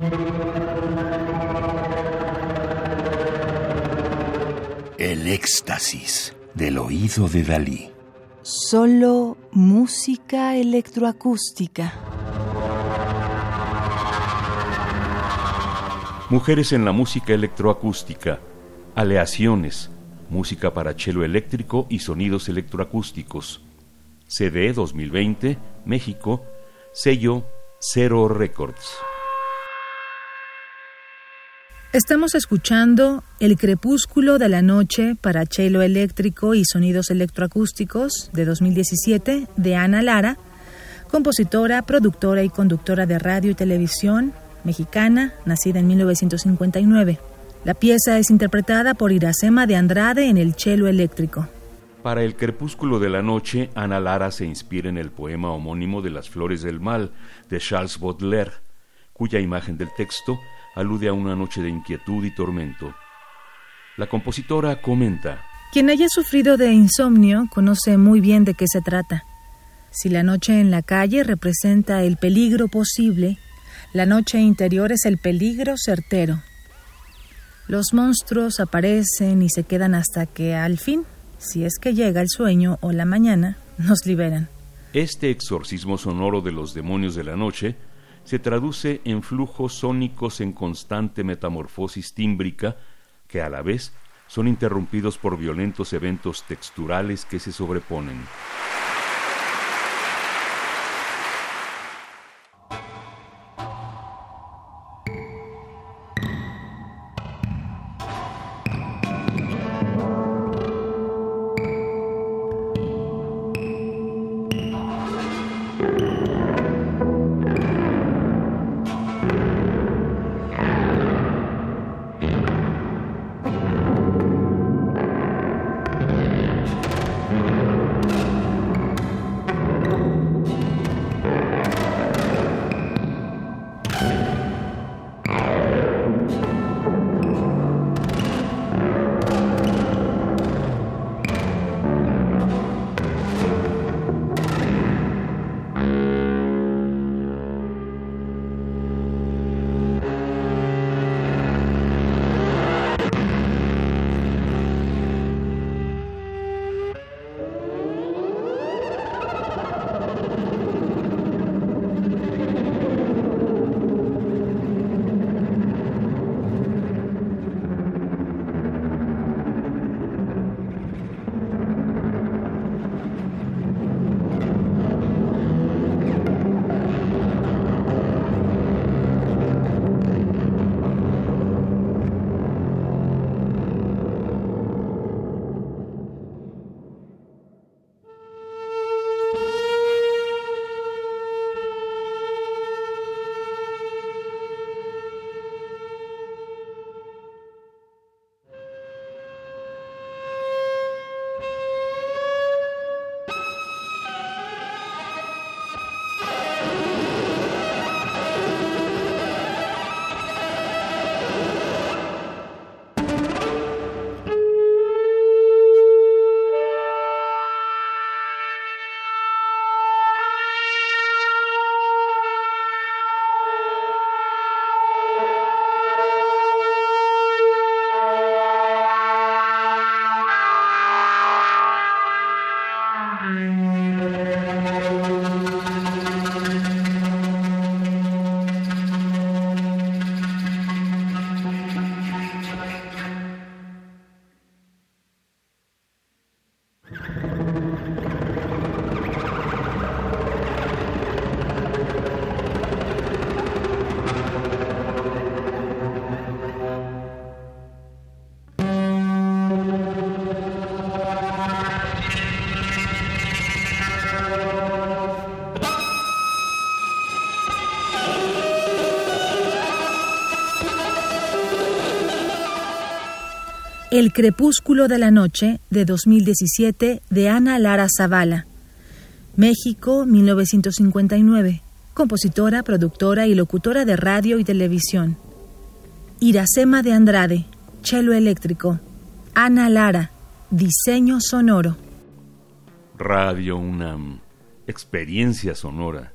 El éxtasis del oído de Dalí. Solo música electroacústica. Mujeres en la música electroacústica. Aleaciones. Música para cello eléctrico y sonidos electroacústicos. CD 2020, México. Sello Zero Records. Estamos escuchando El crepúsculo de la noche para cello eléctrico y sonidos electroacústicos de 2017 de Ana Lara, compositora, productora y conductora de radio y televisión mexicana, nacida en 1959. La pieza es interpretada por Iracema de Andrade en el cello eléctrico. Para el crepúsculo de la noche, Ana Lara se inspira en el poema homónimo de Las Flores del Mal de Charles Baudelaire, cuya imagen del texto alude a una noche de inquietud y tormento. La compositora comenta, Quien haya sufrido de insomnio conoce muy bien de qué se trata. Si la noche en la calle representa el peligro posible, la noche interior es el peligro certero. Los monstruos aparecen y se quedan hasta que al fin, si es que llega el sueño o la mañana, nos liberan. Este exorcismo sonoro de los demonios de la noche se traduce en flujos sónicos en constante metamorfosis tímbrica que a la vez son interrumpidos por violentos eventos texturales que se sobreponen. El crepúsculo de la noche de 2017 de Ana Lara Zavala. México, 1959. Compositora, productora y locutora de radio y televisión. Iracema de Andrade, cello eléctrico. Ana Lara, diseño sonoro. Radio UNAM, experiencia sonora.